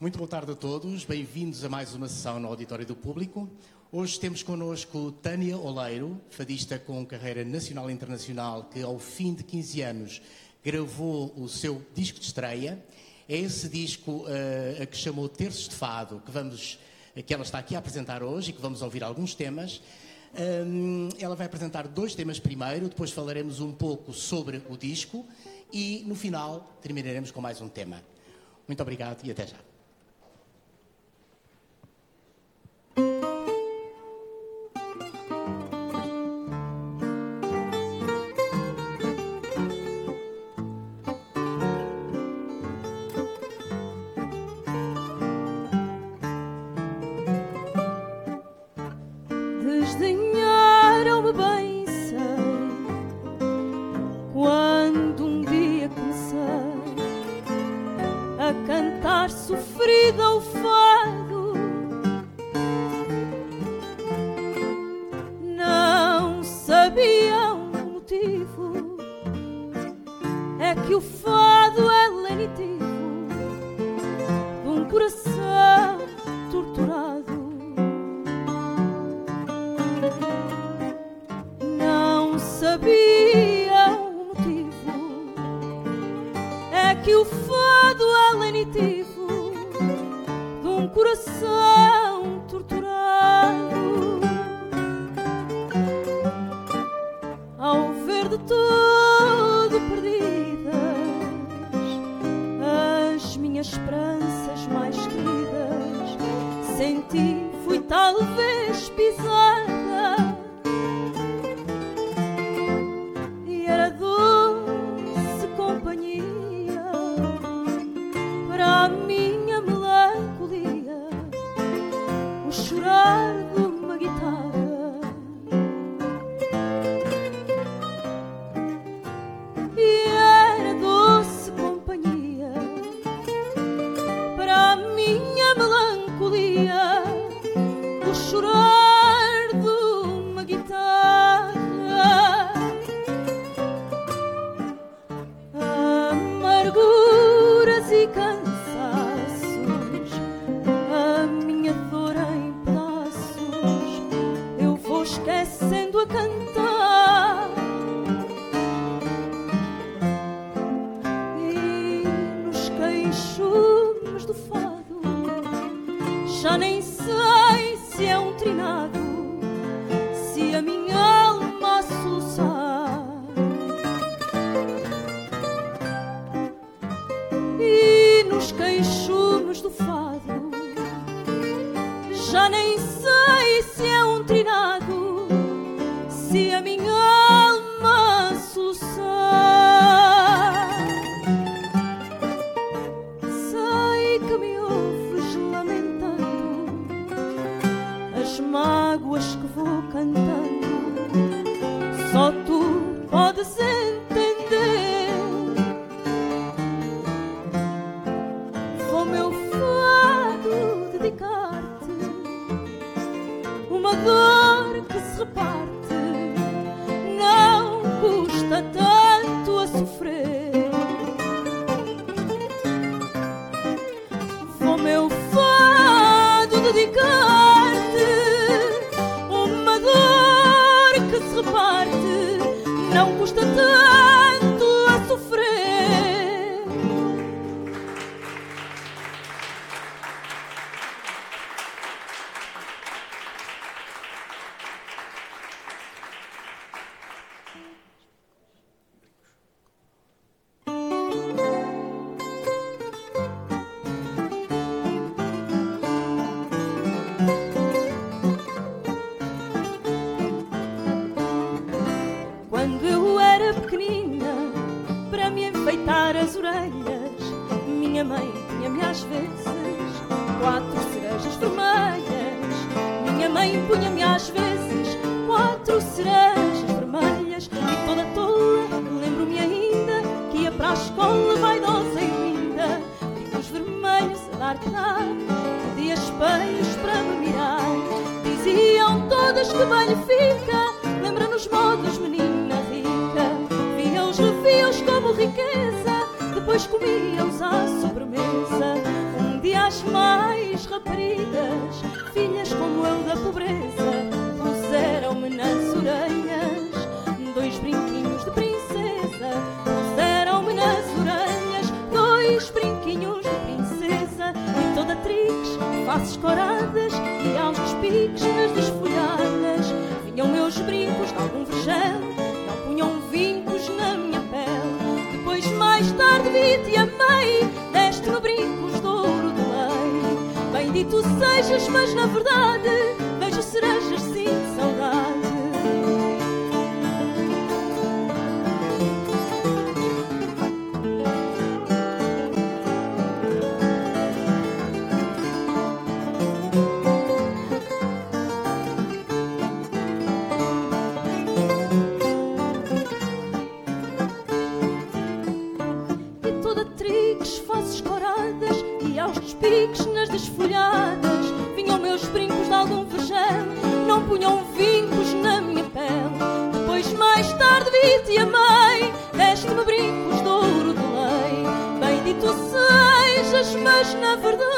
Muito boa tarde a todos, bem-vindos a mais uma sessão no Auditório do Público. Hoje temos connosco Tânia Oleiro, fadista com carreira nacional e internacional, que ao fim de 15 anos gravou o seu disco de estreia. É esse disco uh, a que chamou Terços de Fado, que, vamos, que ela está aqui a apresentar hoje e que vamos ouvir alguns temas. Um, ela vai apresentar dois temas primeiro, depois falaremos um pouco sobre o disco e no final terminaremos com mais um tema. Muito obrigado e até já. um coração torturado. Ao ver de todo perdidas as minhas esperanças mais queridas senti fui talvez pisar Já nem sei se é um trinado. olur kız rıpar comíamos à sobremesa. Um dia as mais raparigas, filhas como eu da pobreza, puseram-me nas orelhas dois brinquinhos de princesa. Puseram-me nas orelhas dois brinquinhos de princesa e toda trix, faces coradas vergel, não punham vincos na minha pele. Depois, mais tarde, vi-te e amei, deste-me brincos de ouro de lei. Bendito sejas, mas na verdade, punham vincos na minha pele. Depois, mais tarde, vi-te e amei, deste-me brincos de ouro de lei. Bendito sejas, mas na verdade.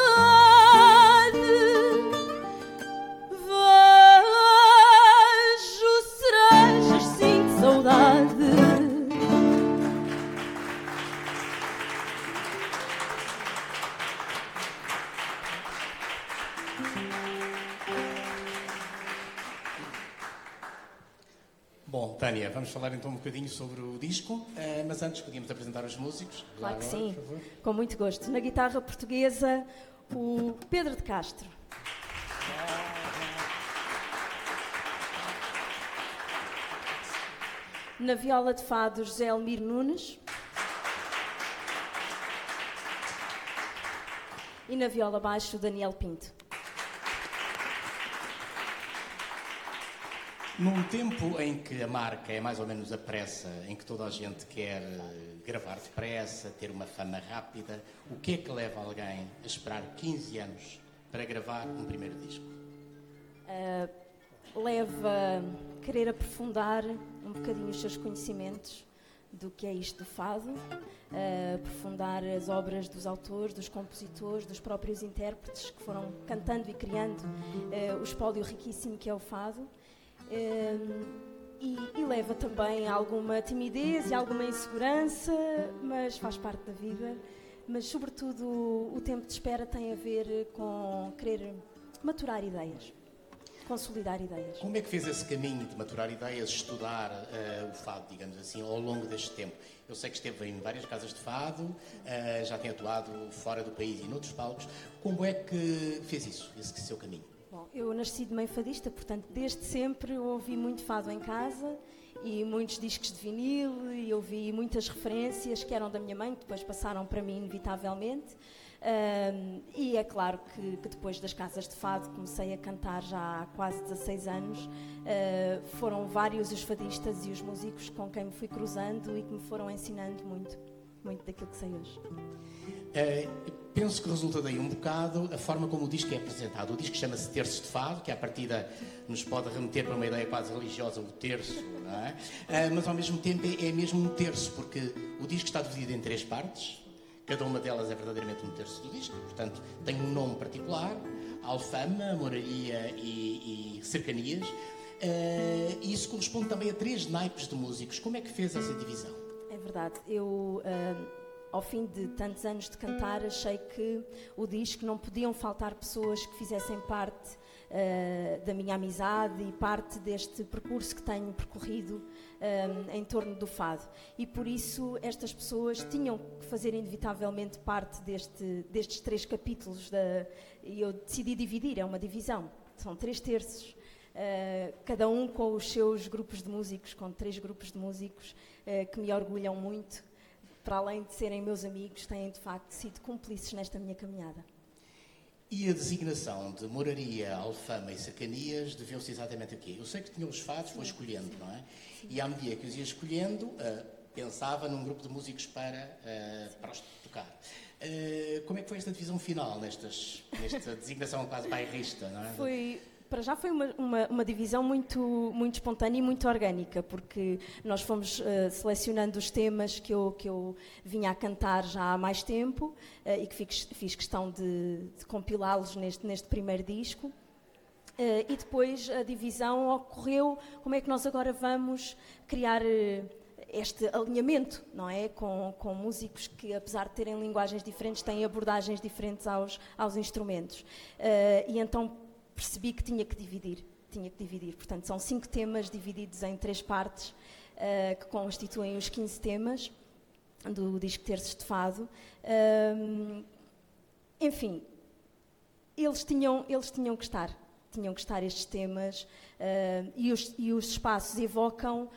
Bom, Tânia, vamos falar então um bocadinho sobre o disco, eh, mas antes podíamos apresentar os músicos. Claro que sim, com muito gosto. Na guitarra portuguesa, o Pedro de Castro. Na viola de fado, José Elmir Nunes. E na viola baixo, Daniel Pinto. Num tempo em que a marca é mais ou menos a pressa, em que toda a gente quer eh, gravar depressa, ter uma fama rápida, o que é que leva alguém a esperar 15 anos para gravar um primeiro disco? leva a querer aprofundar um bocadinho os seus conhecimentos do que é isto do fado, a aprofundar as obras dos autores, dos compositores, dos próprios intérpretes que foram cantando e criando eh, o espólio riquíssimo que é o fado. E, e leva também a alguma timidez e alguma insegurança, mas faz parte da vida. Mas, sobretudo, o tempo de espera tem a ver com querer maturar ideias consolidar ideias. Como é que fez esse caminho de maturar ideias, estudar eh, o fado, digamos assim, ao longo deste tempo? Eu sei que esteve em várias casas de fado, eh, já tem atuado fora do país e noutros palcos. Como é que fez isso, esse seu caminho? Eu nasci de meio fadista, portanto, desde sempre eu ouvi muito fado em casa e muitos discos de vinil e ouvi muitas referências que eram da minha mãe, que depois passaram para mim inevitavelmente. Ahm, e é claro que, que depois das casas de fado comecei a cantar já há quase 16 anos. Ah, foram vários os fadistas e os músicos com quem me fui cruzando e que me foram ensinando muito, muito daquilo que sei hoje. Eh, penso que resulta daí um bocado a forma como o disco é apresentado. O disco chama-se Terço de Fado, que à partida nos pode remeter para uma ideia quase religiosa, o terço, não é? Eh, mas ao mesmo tempo é, é mesmo um terço, porque o disco está dividido em três partes, cada uma delas é verdadeiramente um terço do disco, portanto tem um nome particular, Alfama, Moraria e, e Cercanias. Eh, e isso corresponde também a três naipes de músicos. Como é que fez essa divisão? É verdade. Eu, ah, ao fim de tantos anos de cantar, achei que o disco não podiam faltar pessoas que fizessem parte ah, da minha amizade e parte deste percurso que tenho percorrido ah, em torno do fado. E por isso estas pessoas tinham que fazer inevitavelmente parte deste, destes três capítulos. Da, e eu decidi dividir, é uma divisão. São três terços. Uh, cada um com os seus grupos de músicos, com três grupos de músicos uh, que me orgulham muito, para além de serem meus amigos, têm de facto sido cúmplices nesta minha caminhada. E a designação de moraria, alfama e cercanias deveu-se exatamente a quê? Eu sei que tinha os fados, foi escolhendo, não é? E à medida que os ia escolhendo, uh, pensava num grupo de músicos para, uh, para os tocar. Uh, como é que foi esta divisão final, nestas, nesta designação quase bairrista, não é? Foi para já foi uma, uma, uma, divisão muito, muito espontânea e muito orgânica, porque nós fomos uh, selecionando os temas que eu, que eu vinha a cantar já há mais tempo uh, e que fiz, fiz questão de, de compilá-los neste, neste primeiro disco. Uh, e depois a divisão ocorreu como é que nós agora vamos criar este alinhamento, não é? Com, com músicos que, apesar de terem linguagens diferentes, têm abordagens diferentes aos, aos instrumentos. e então percebi que tinha que dividir. Tinha que dividir. Portanto, são cinco temas divididos em três partes, uh, que constituem os 15 temas do disco Terços de. Uh, enfim, eles tinham, eles tinham que estar. Tinham que estar estes temas uh, e, os, e os espaços evocam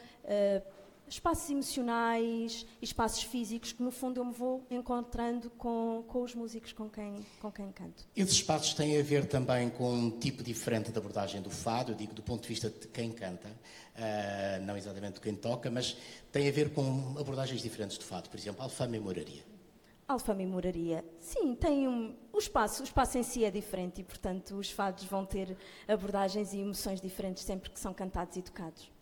espaços emocionais espaços físicos que, no fundo, eu me vou encontrando com, com os músicos com quem, com quem canto. Esses espaços têm a ver também com um tipo diferente de abordagem do fado, eu digo do ponto de vista de quem canta, uh, não exatamente de quem toca, mas tem a ver com abordagens diferentes do fado, por exemplo, Alfama e Moraria. Alfama e Moraria, sim, tem um, o espaço, o espaço em si é diferente e, portanto, os fados vão ter abordagens e emoções diferentes sempre que são cantados e tocados.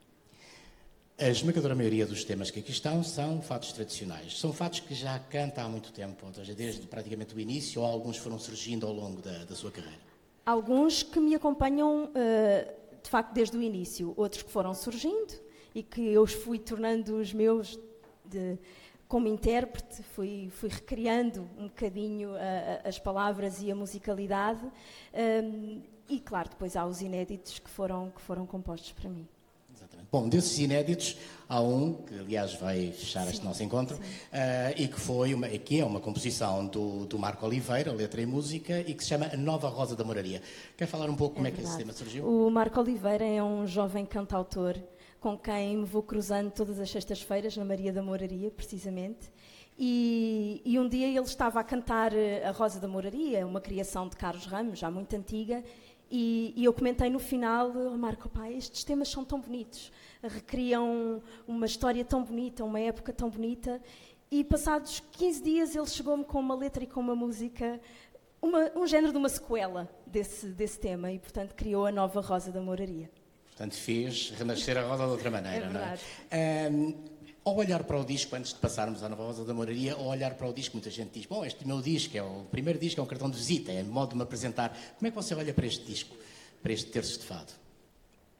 A esmagadora maioria dos temas que aqui estão são fatos tradicionais. São fatos que já canta há muito tempo, ou seja, desde praticamente o início, ou alguns foram surgindo ao longo da, da sua carreira? Alguns que me acompanham, uh, de facto, desde o início. Outros que foram surgindo e que eu os fui tornando os meus de, como intérprete, fui, fui recriando um bocadinho as palavras e a musicalidade. Um, e, claro, depois há os inéditos que foram, que foram compostos para mim. Bom, desses inéditos, há um, que aliás vai fechar sim, este nosso encontro, uh, e que foi uma, que é uma composição do, do Marco Oliveira, letra e música, e que se chama A Nova Rosa da Moraria. Quer falar um pouco é como verdade. é que esse tema surgiu? O Marco Oliveira é um jovem cantautor com quem me vou cruzando todas as sextas-feiras na Maria da Moraria, precisamente. E, e, um dia ele estava a cantar eh, A Rosa da Moraria, uma criação de Carlos Ramos, já muito antiga, e, e eu comentei no final, oh, Marco, pai, estes temas são tão bonitos, recriam uma história tão bonita, uma época tão bonita. E passados 15 dias ele chegou-me com uma letra e com uma música, uma, um género de uma sequela desse, desse tema, e portanto criou a nova Rosa da Moraria. Portanto, fez renascer a rosa de outra maneira, é não é? Um, ao olhar para o disco, antes de passarmos à Nova Rosa da Moraria, ao olhar para o disco, muita gente diz: Bom, este meu disco é o primeiro disco, é um cartão de visita, é modo de me apresentar. Como é que você olha para este disco, para este terço de fado?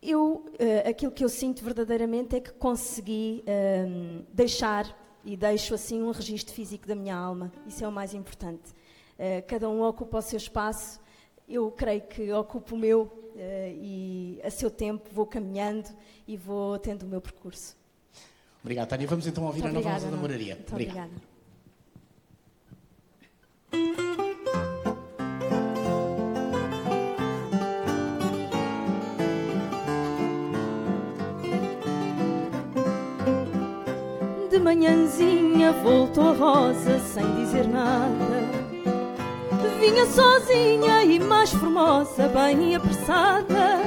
Eu, uh, aquilo que eu sinto verdadeiramente é que consegui uh, deixar e deixo assim um registro físico da minha alma. Isso é o mais importante. Uh, cada um ocupa o seu espaço. Eu creio que ocupo o meu eh, e a seu tempo vou caminhando e vou tendo o meu percurso. Obrigado, Tânia. Vamos então ouvir Muito a nova voz da Moraria. Muito obrigada. De manhãzinha voltou a Rosa sem dizer nada. Vinha sozinha e mais formosa, bem apressada.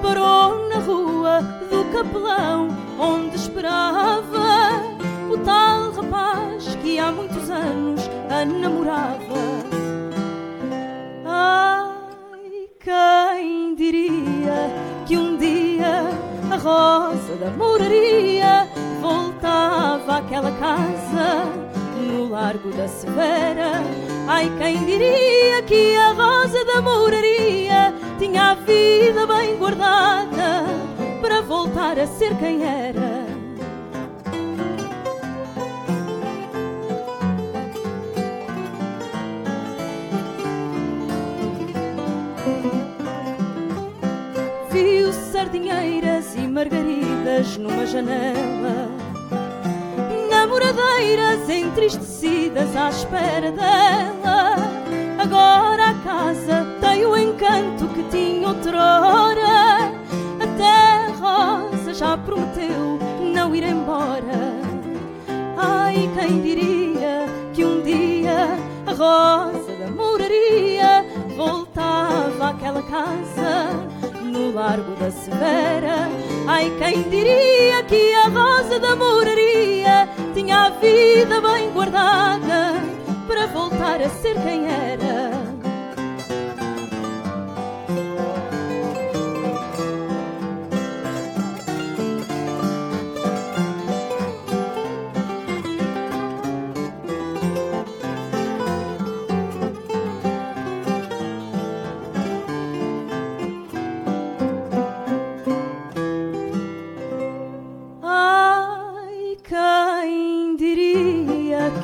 Parou rua do capelão onde esperava o tal rapaz que há muitos anos a namorava. Ai, quem diria que um dia a rosa da moraria voltava àquela casa no Largo da Severa. Ai, quem diria que a rosa da moraria tinha a vida bem guardada para voltar a ser quem era. Viu sardinheiras e margaridas numa janela, namoradeiras entristecidas à espera dela. Agora a casa tem o encanto que tinha outrora rosa já prometeu não ir embora. Ai, quem diria que um dia a rosa da moraria voltava àquela casa no Largo da Severa. Ai, quem diria que a rosa da moraria tinha a vida bem guardada para voltar a ser quem era.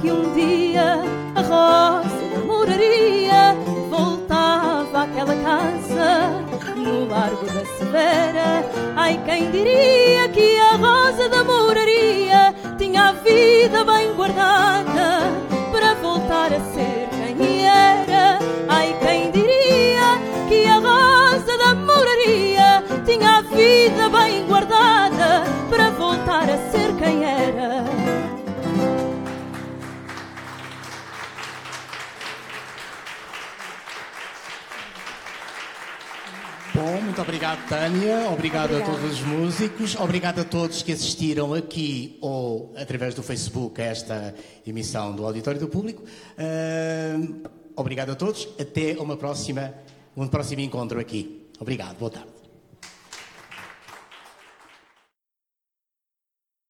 que um dia a rosa moraria voltava àquela casa no Largo da Severa. Ai, quem diria que a rosa da moraria tinha a vida bem guardada para voltar a ser quem era. Ai, quem diria que a rosa da moraria tinha a vida bem guardada para voltar a ser quem era. Muito obrigado, Tânia. Obrigado Obrigada. a todos os músicos. Obrigado a todos que assistiram aqui ou através do Facebook a esta emissão do Auditório do Público. Ahm, obrigado a todos. Até uma próxima, um próximo encontro aqui. Obrigado. Boa tarde.